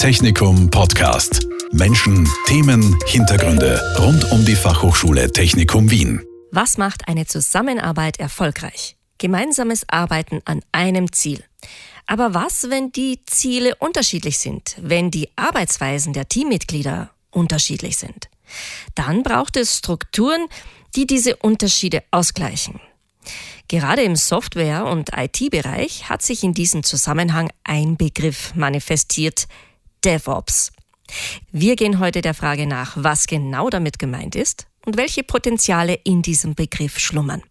Technikum Podcast. Menschen, Themen, Hintergründe rund um die Fachhochschule Technikum Wien. Was macht eine Zusammenarbeit erfolgreich? Gemeinsames Arbeiten an einem Ziel. Aber was, wenn die Ziele unterschiedlich sind, wenn die Arbeitsweisen der Teammitglieder unterschiedlich sind? Dann braucht es Strukturen, die diese Unterschiede ausgleichen. Gerade im Software- und IT-Bereich hat sich in diesem Zusammenhang ein Begriff manifestiert, DevOps. Wir gehen heute der Frage nach, was genau damit gemeint ist und welche Potenziale in diesem Begriff schlummern.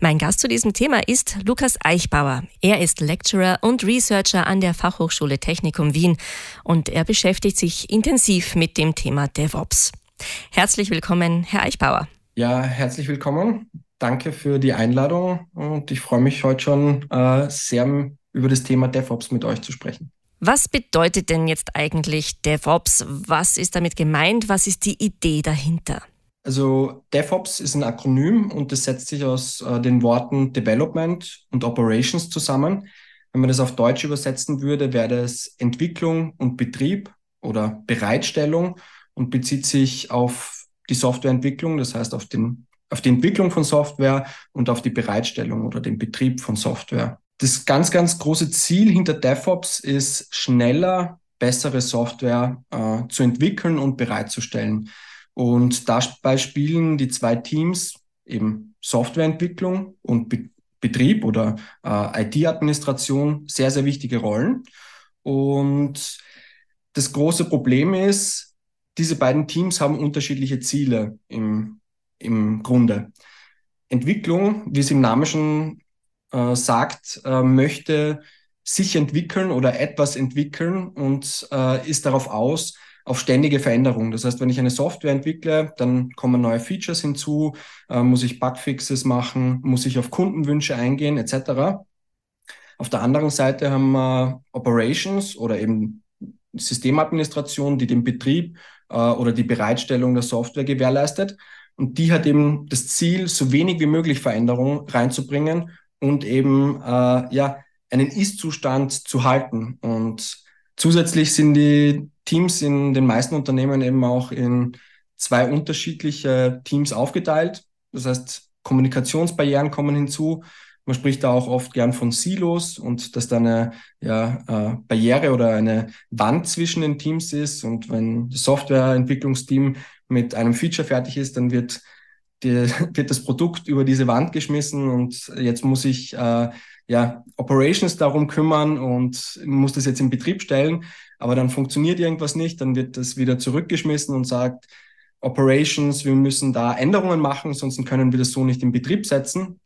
Mein Gast zu diesem Thema ist Lukas Eichbauer. Er ist Lecturer und Researcher an der Fachhochschule Technikum Wien und er beschäftigt sich intensiv mit dem Thema DevOps. Herzlich willkommen, Herr Eichbauer. Ja, herzlich willkommen. Danke für die Einladung und ich freue mich heute schon äh, sehr über das Thema DevOps mit euch zu sprechen. Was bedeutet denn jetzt eigentlich DevOps? Was ist damit gemeint? Was ist die Idee dahinter? Also DevOps ist ein Akronym und das setzt sich aus äh, den Worten Development und Operations zusammen. Wenn man das auf Deutsch übersetzen würde, wäre das Entwicklung und Betrieb oder Bereitstellung und bezieht sich auf die Softwareentwicklung, das heißt auf, den, auf die Entwicklung von Software und auf die Bereitstellung oder den Betrieb von Software das ganz, ganz große Ziel hinter DevOps ist, schneller bessere Software äh, zu entwickeln und bereitzustellen. Und dabei spielen die zwei Teams eben Softwareentwicklung und Be Betrieb oder äh, IT-Administration sehr, sehr wichtige Rollen. Und das große Problem ist, diese beiden Teams haben unterschiedliche Ziele im, im Grunde. Entwicklung, wie es im Namen schon äh, sagt, äh, möchte sich entwickeln oder etwas entwickeln und äh, ist darauf aus, auf ständige Veränderung. Das heißt, wenn ich eine Software entwickle, dann kommen neue Features hinzu, äh, muss ich Bugfixes machen, muss ich auf Kundenwünsche eingehen, etc. Auf der anderen Seite haben wir Operations oder eben Systemadministration, die den Betrieb äh, oder die Bereitstellung der Software gewährleistet. Und die hat eben das Ziel, so wenig wie möglich Veränderung reinzubringen und eben äh, ja, einen Ist-Zustand zu halten. Und zusätzlich sind die Teams in den meisten Unternehmen eben auch in zwei unterschiedliche Teams aufgeteilt. Das heißt, Kommunikationsbarrieren kommen hinzu. Man spricht da auch oft gern von Silos und dass da eine ja, äh, Barriere oder eine Wand zwischen den Teams ist. Und wenn das Softwareentwicklungsteam mit einem Feature fertig ist, dann wird die, wird das Produkt über diese Wand geschmissen und jetzt muss ich äh, ja Operations darum kümmern und muss das jetzt in Betrieb stellen, aber dann funktioniert irgendwas nicht, dann wird das wieder zurückgeschmissen und sagt Operations, wir müssen da Änderungen machen, sonst können wir das so nicht in Betrieb setzen.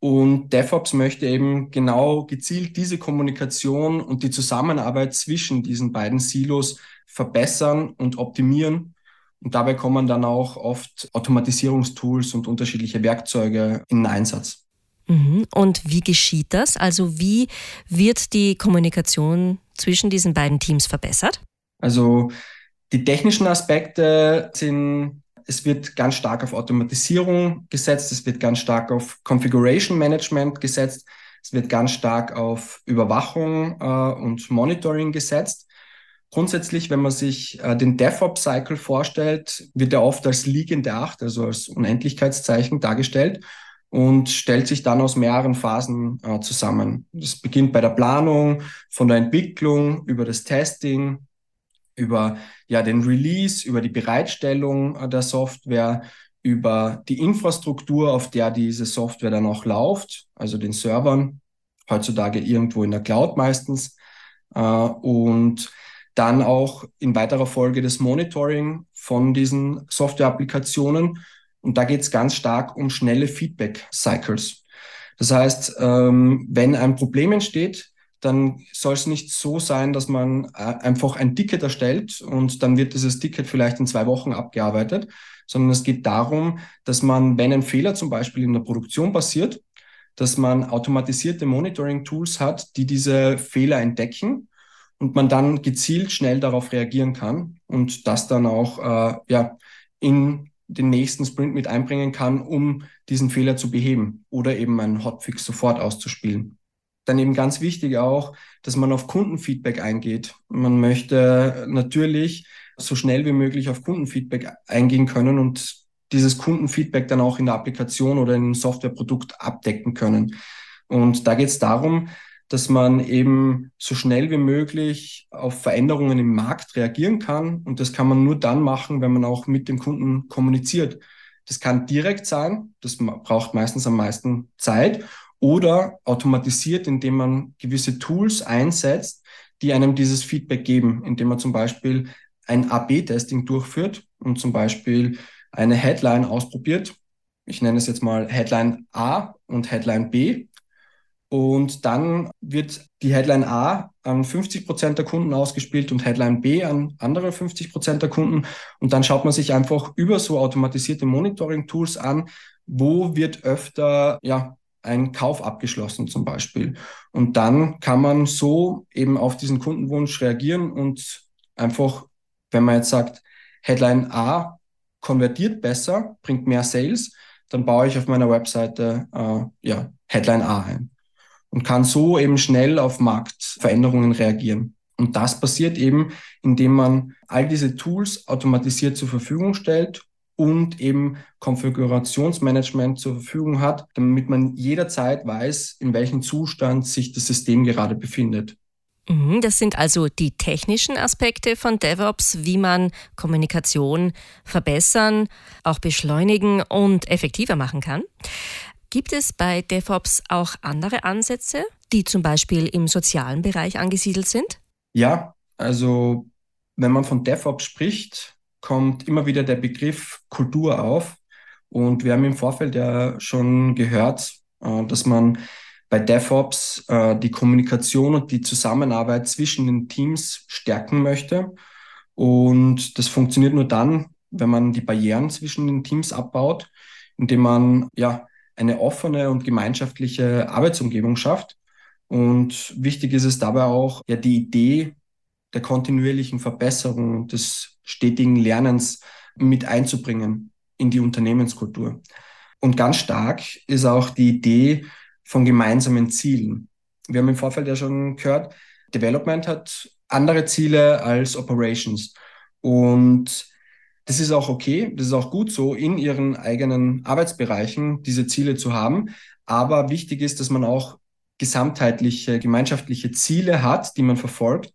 Und DevOps möchte eben genau gezielt diese Kommunikation und die Zusammenarbeit zwischen diesen beiden Silos verbessern und optimieren und dabei kommen dann auch oft Automatisierungstools und unterschiedliche Werkzeuge in Einsatz. Mhm. Und wie geschieht das? Also wie wird die Kommunikation zwischen diesen beiden Teams verbessert? Also die technischen Aspekte sind, es wird ganz stark auf Automatisierung gesetzt, es wird ganz stark auf Configuration Management gesetzt, es wird ganz stark auf Überwachung äh, und Monitoring gesetzt. Grundsätzlich, wenn man sich äh, den DevOps-Cycle vorstellt, wird er oft als liegende Acht, also als Unendlichkeitszeichen dargestellt und stellt sich dann aus mehreren Phasen äh, zusammen. Das beginnt bei der Planung, von der Entwicklung über das Testing, über ja, den Release, über die Bereitstellung äh, der Software, über die Infrastruktur, auf der diese Software dann auch läuft, also den Servern, heutzutage irgendwo in der Cloud meistens. Äh, und dann auch in weiterer Folge das Monitoring von diesen Software-Applikationen. Und da geht es ganz stark um schnelle Feedback-Cycles. Das heißt, ähm, wenn ein Problem entsteht, dann soll es nicht so sein, dass man äh, einfach ein Ticket erstellt und dann wird dieses Ticket vielleicht in zwei Wochen abgearbeitet, sondern es geht darum, dass man, wenn ein Fehler zum Beispiel in der Produktion passiert, dass man automatisierte Monitoring-Tools hat, die diese Fehler entdecken und man dann gezielt schnell darauf reagieren kann und das dann auch äh, ja, in den nächsten Sprint mit einbringen kann, um diesen Fehler zu beheben oder eben einen Hotfix sofort auszuspielen. dann eben ganz wichtig auch, dass man auf Kundenfeedback eingeht. Man möchte natürlich so schnell wie möglich auf Kundenfeedback eingehen können und dieses Kundenfeedback dann auch in der Applikation oder im Softwareprodukt abdecken können. Und da geht es darum, dass man eben so schnell wie möglich auf Veränderungen im Markt reagieren kann. Und das kann man nur dann machen, wenn man auch mit dem Kunden kommuniziert. Das kann direkt sein, das braucht meistens am meisten Zeit, oder automatisiert, indem man gewisse Tools einsetzt, die einem dieses Feedback geben, indem man zum Beispiel ein AB-Testing durchführt und zum Beispiel eine Headline ausprobiert. Ich nenne es jetzt mal Headline A und Headline B. Und dann wird die Headline A an 50 Prozent der Kunden ausgespielt und Headline B an andere 50 Prozent der Kunden. Und dann schaut man sich einfach über so automatisierte Monitoring-Tools an, wo wird öfter ja, ein Kauf abgeschlossen zum Beispiel. Und dann kann man so eben auf diesen Kundenwunsch reagieren und einfach, wenn man jetzt sagt, Headline A konvertiert besser, bringt mehr Sales, dann baue ich auf meiner Webseite äh, ja, Headline A ein und kann so eben schnell auf Marktveränderungen reagieren. Und das passiert eben, indem man all diese Tools automatisiert zur Verfügung stellt und eben Konfigurationsmanagement zur Verfügung hat, damit man jederzeit weiß, in welchem Zustand sich das System gerade befindet. Mhm, das sind also die technischen Aspekte von DevOps, wie man Kommunikation verbessern, auch beschleunigen und effektiver machen kann. Gibt es bei DevOps auch andere Ansätze, die zum Beispiel im sozialen Bereich angesiedelt sind? Ja, also wenn man von DevOps spricht, kommt immer wieder der Begriff Kultur auf. Und wir haben im Vorfeld ja schon gehört, äh, dass man bei DevOps äh, die Kommunikation und die Zusammenarbeit zwischen den Teams stärken möchte. Und das funktioniert nur dann, wenn man die Barrieren zwischen den Teams abbaut, indem man ja eine offene und gemeinschaftliche Arbeitsumgebung schafft. Und wichtig ist es dabei auch, ja, die Idee der kontinuierlichen Verbesserung und des stetigen Lernens mit einzubringen in die Unternehmenskultur. Und ganz stark ist auch die Idee von gemeinsamen Zielen. Wir haben im Vorfeld ja schon gehört, Development hat andere Ziele als Operations. Und das ist auch okay, das ist auch gut so, in ihren eigenen Arbeitsbereichen diese Ziele zu haben. Aber wichtig ist, dass man auch gesamtheitliche, gemeinschaftliche Ziele hat, die man verfolgt.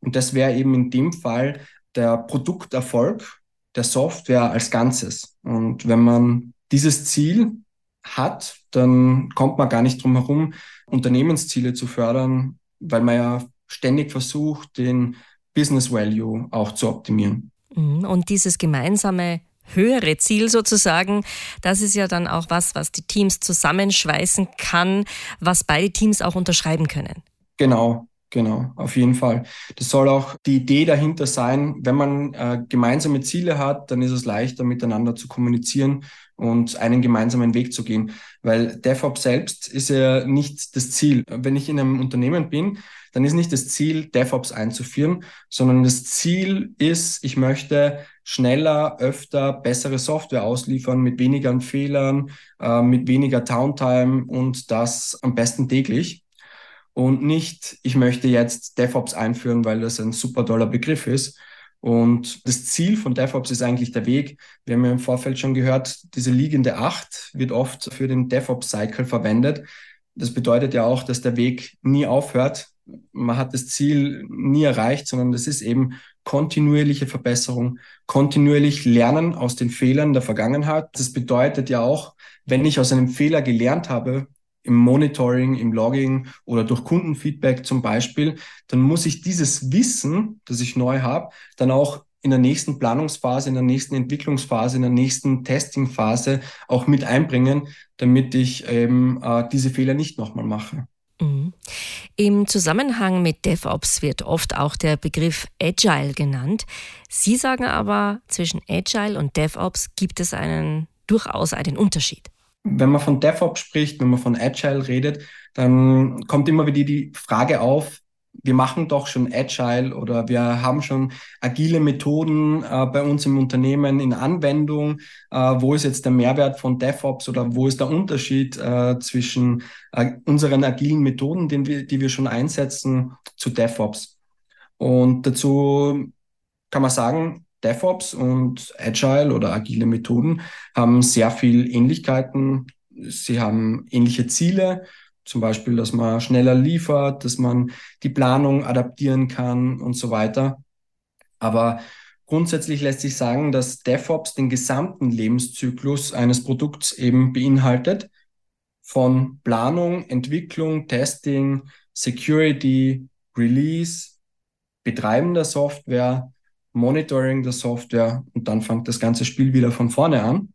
Und das wäre eben in dem Fall der Produkterfolg der Software als Ganzes. Und wenn man dieses Ziel hat, dann kommt man gar nicht drum herum, Unternehmensziele zu fördern, weil man ja ständig versucht, den Business Value auch zu optimieren. Mhm. Und dieses gemeinsame höhere Ziel sozusagen, das ist ja dann auch was, was die Teams zusammenschweißen kann, was beide Teams auch unterschreiben können. Genau, Genau, auf jeden Fall. Das soll auch die Idee dahinter sein, wenn man äh, gemeinsame Ziele hat, dann ist es leichter miteinander zu kommunizieren und einen gemeinsamen Weg zu gehen. Weil DevOps selbst ist ja nicht das Ziel. Wenn ich in einem Unternehmen bin, dann ist nicht das Ziel, DevOps einzuführen, sondern das Ziel ist, ich möchte schneller, öfter, bessere Software ausliefern mit weniger Fehlern, äh, mit weniger Downtime und das am besten täglich und nicht, ich möchte jetzt DevOps einführen, weil das ein super toller Begriff ist. Und das Ziel von DevOps ist eigentlich der Weg. Wir haben ja im Vorfeld schon gehört, diese liegende Acht wird oft für den DevOps-Cycle verwendet. Das bedeutet ja auch, dass der Weg nie aufhört. Man hat das Ziel nie erreicht, sondern das ist eben kontinuierliche Verbesserung, kontinuierlich lernen aus den Fehlern der Vergangenheit. Das bedeutet ja auch, wenn ich aus einem Fehler gelernt habe, im Monitoring, im Logging oder durch Kundenfeedback zum Beispiel, dann muss ich dieses Wissen, das ich neu habe, dann auch in der nächsten Planungsphase, in der nächsten Entwicklungsphase, in der nächsten Testingphase auch mit einbringen, damit ich eben äh, diese Fehler nicht nochmal mache. Mhm. Im Zusammenhang mit DevOps wird oft auch der Begriff Agile genannt. Sie sagen aber, zwischen Agile und DevOps gibt es einen durchaus einen Unterschied wenn man von DevOps spricht, wenn man von Agile redet, dann kommt immer wieder die Frage auf, wir machen doch schon Agile oder wir haben schon agile Methoden äh, bei uns im Unternehmen in Anwendung. Äh, wo ist jetzt der Mehrwert von DevOps oder wo ist der Unterschied äh, zwischen äh, unseren agilen Methoden, den wir, die wir schon einsetzen, zu DevOps? Und dazu kann man sagen, DevOps und Agile oder agile Methoden haben sehr viel Ähnlichkeiten. Sie haben ähnliche Ziele zum Beispiel, dass man schneller liefert, dass man die Planung adaptieren kann und so weiter. Aber grundsätzlich lässt sich sagen, dass DevOps den gesamten Lebenszyklus eines Produkts eben beinhaltet. Von Planung, Entwicklung, Testing, Security, Release, Betreiben der Software, Monitoring der Software und dann fängt das ganze Spiel wieder von vorne an.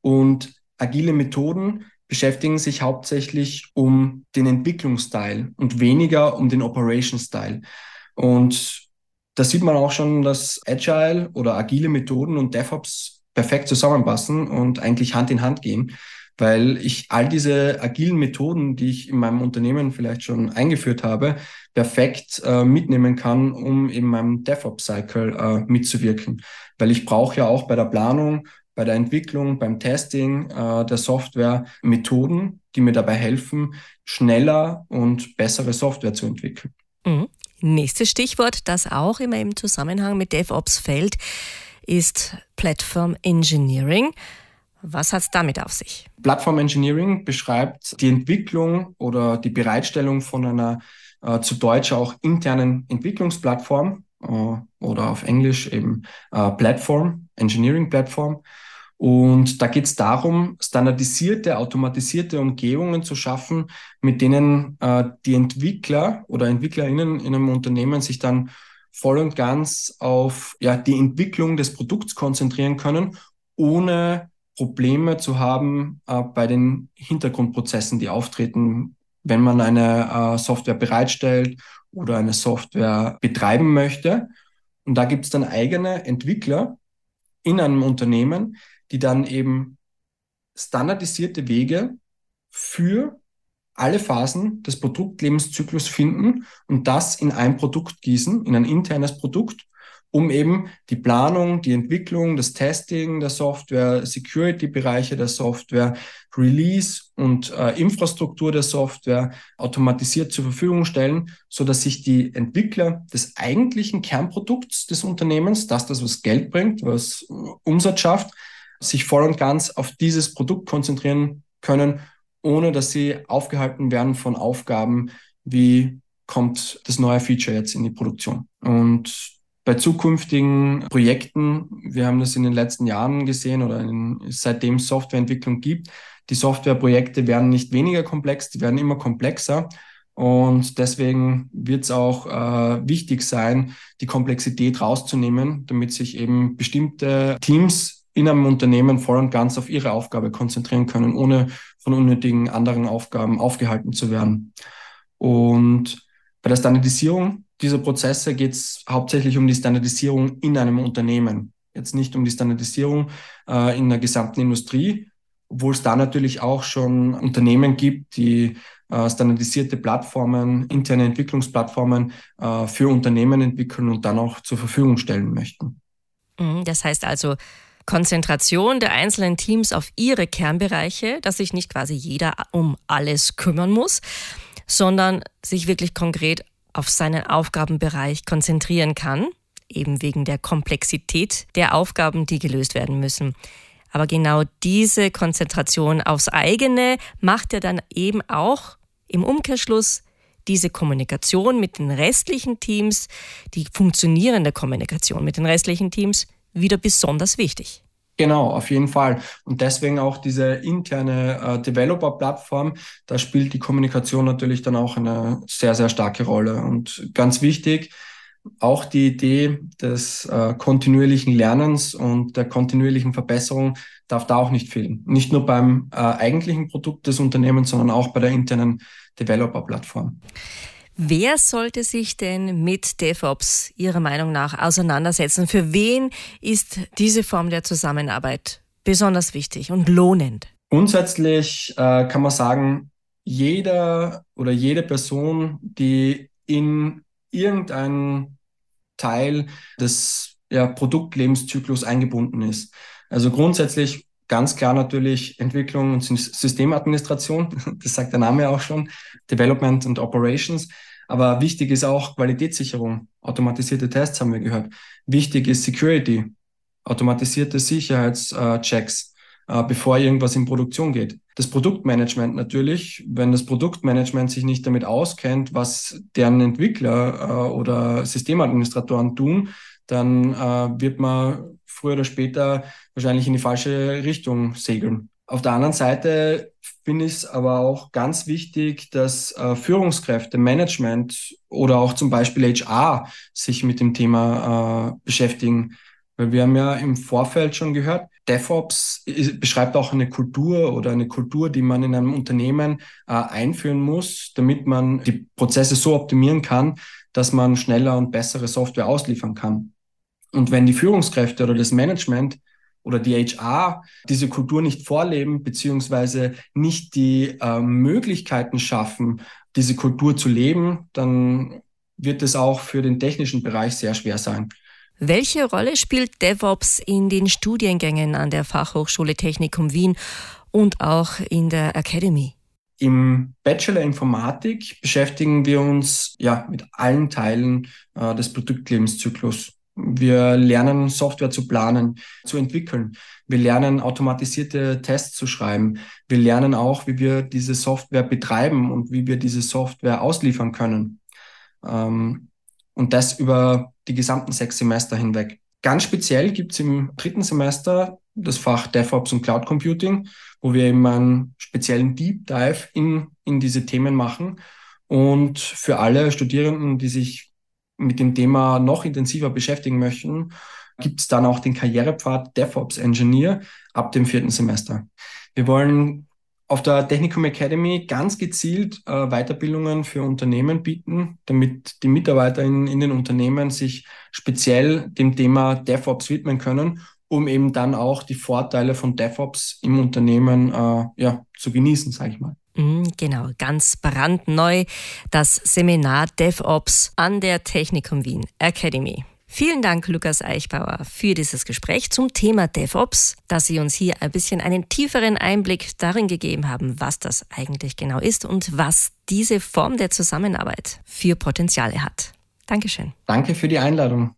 Und agile Methoden beschäftigen sich hauptsächlich um den Entwicklungsteil und weniger um den Operation-Style. Und da sieht man auch schon, dass Agile oder agile Methoden und DevOps perfekt zusammenpassen und eigentlich Hand in Hand gehen, weil ich all diese agilen Methoden, die ich in meinem Unternehmen vielleicht schon eingeführt habe, perfekt äh, mitnehmen kann, um in meinem DevOps-Cycle äh, mitzuwirken. Weil ich brauche ja auch bei der Planung bei der Entwicklung, beim Testing äh, der Software Methoden, die mir dabei helfen, schneller und bessere Software zu entwickeln. Mhm. Nächstes Stichwort, das auch immer im Zusammenhang mit DevOps fällt, ist Platform Engineering. Was hat es damit auf sich? Platform Engineering beschreibt die Entwicklung oder die Bereitstellung von einer äh, zu Deutsch auch internen Entwicklungsplattform äh, oder auf Englisch eben äh, Platform, Engineering Platform, und da geht es darum, standardisierte, automatisierte Umgebungen zu schaffen, mit denen äh, die Entwickler oder EntwicklerInnen in einem Unternehmen sich dann voll und ganz auf ja, die Entwicklung des Produkts konzentrieren können, ohne Probleme zu haben äh, bei den Hintergrundprozessen, die auftreten, wenn man eine äh, Software bereitstellt oder eine Software betreiben möchte. Und da gibt es dann eigene Entwickler in einem Unternehmen, die dann eben standardisierte Wege für alle Phasen des Produktlebenszyklus finden und das in ein Produkt gießen, in ein internes Produkt, um eben die Planung, die Entwicklung, das Testing der Software, Security-Bereiche der Software, Release und äh, Infrastruktur der Software automatisiert zur Verfügung stellen, so dass sich die Entwickler des eigentlichen Kernprodukts des Unternehmens, das das was Geld bringt, was Umsatz schafft, sich voll und ganz auf dieses Produkt konzentrieren können, ohne dass sie aufgehalten werden von Aufgaben wie kommt das neue Feature jetzt in die Produktion. Und bei zukünftigen Projekten, wir haben das in den letzten Jahren gesehen oder in, seitdem es Softwareentwicklung gibt, die Softwareprojekte werden nicht weniger komplex, die werden immer komplexer. Und deswegen wird es auch äh, wichtig sein, die Komplexität rauszunehmen, damit sich eben bestimmte Teams in einem Unternehmen voll und ganz auf ihre Aufgabe konzentrieren können, ohne von unnötigen anderen Aufgaben aufgehalten zu werden. Und bei der Standardisierung dieser Prozesse geht es hauptsächlich um die Standardisierung in einem Unternehmen. Jetzt nicht um die Standardisierung äh, in der gesamten Industrie, obwohl es da natürlich auch schon Unternehmen gibt, die äh, standardisierte Plattformen, interne Entwicklungsplattformen äh, für Unternehmen entwickeln und dann auch zur Verfügung stellen möchten. Mhm, das heißt also, Konzentration der einzelnen Teams auf ihre Kernbereiche, dass sich nicht quasi jeder um alles kümmern muss, sondern sich wirklich konkret auf seinen Aufgabenbereich konzentrieren kann, eben wegen der Komplexität der Aufgaben, die gelöst werden müssen. Aber genau diese Konzentration aufs eigene macht ja dann eben auch im Umkehrschluss diese Kommunikation mit den restlichen Teams, die funktionierende Kommunikation mit den restlichen Teams wieder besonders wichtig. Genau, auf jeden Fall. Und deswegen auch diese interne äh, Developer-Plattform, da spielt die Kommunikation natürlich dann auch eine sehr, sehr starke Rolle. Und ganz wichtig, auch die Idee des äh, kontinuierlichen Lernens und der kontinuierlichen Verbesserung darf da auch nicht fehlen. Nicht nur beim äh, eigentlichen Produkt des Unternehmens, sondern auch bei der internen Developer-Plattform. Wer sollte sich denn mit DevOps Ihrer Meinung nach auseinandersetzen? Für wen ist diese Form der Zusammenarbeit besonders wichtig und lohnend? Grundsätzlich äh, kann man sagen, jeder oder jede Person, die in irgendeinen Teil des ja, Produktlebenszyklus eingebunden ist. Also grundsätzlich ganz klar natürlich Entwicklung und Systemadministration, das sagt der Name auch schon, Development und Operations. Aber wichtig ist auch Qualitätssicherung, automatisierte Tests haben wir gehört. Wichtig ist Security, automatisierte Sicherheitschecks, äh, bevor irgendwas in Produktion geht. Das Produktmanagement natürlich, wenn das Produktmanagement sich nicht damit auskennt, was deren Entwickler äh, oder Systemadministratoren tun, dann äh, wird man früher oder später wahrscheinlich in die falsche Richtung segeln. Auf der anderen Seite finde ich es aber auch ganz wichtig, dass äh, Führungskräfte, Management oder auch zum Beispiel HR sich mit dem Thema äh, beschäftigen. Weil wir haben ja im Vorfeld schon gehört, DevOps beschreibt auch eine Kultur oder eine Kultur, die man in einem Unternehmen äh, einführen muss, damit man die Prozesse so optimieren kann, dass man schneller und bessere Software ausliefern kann. Und wenn die Führungskräfte oder das Management oder die HR diese Kultur nicht vorleben, beziehungsweise nicht die äh, Möglichkeiten schaffen, diese Kultur zu leben, dann wird es auch für den technischen Bereich sehr schwer sein. Welche Rolle spielt DevOps in den Studiengängen an der Fachhochschule Technikum Wien und auch in der Academy? Im Bachelor Informatik beschäftigen wir uns ja mit allen Teilen äh, des Produktlebenszyklus. Wir lernen Software zu planen, zu entwickeln. Wir lernen automatisierte Tests zu schreiben. Wir lernen auch, wie wir diese Software betreiben und wie wir diese Software ausliefern können. Ähm, und das über die gesamten sechs Semester hinweg. Ganz speziell gibt es im dritten Semester das Fach DevOps und Cloud Computing, wo wir eben einen speziellen Deep Dive in, in diese Themen machen. Und für alle Studierenden, die sich mit dem Thema noch intensiver beschäftigen möchten, gibt es dann auch den Karrierepfad DevOps Engineer ab dem vierten Semester. Wir wollen auf der Technikum Academy ganz gezielt äh, Weiterbildungen für Unternehmen bieten, damit die Mitarbeiter in, in den Unternehmen sich speziell dem Thema DevOps widmen können, um eben dann auch die Vorteile von DevOps im Unternehmen äh, ja, zu genießen, sage ich mal. Mhm, genau, ganz brandneu das Seminar DevOps an der Technikum Wien Academy. Vielen Dank, Lukas Eichbauer, für dieses Gespräch zum Thema DevOps, dass Sie uns hier ein bisschen einen tieferen Einblick darin gegeben haben, was das eigentlich genau ist und was diese Form der Zusammenarbeit für Potenziale hat. Dankeschön. Danke für die Einladung.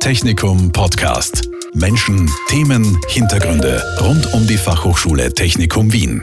Technikum Podcast. Menschen, Themen, Hintergründe rund um die Fachhochschule Technikum Wien.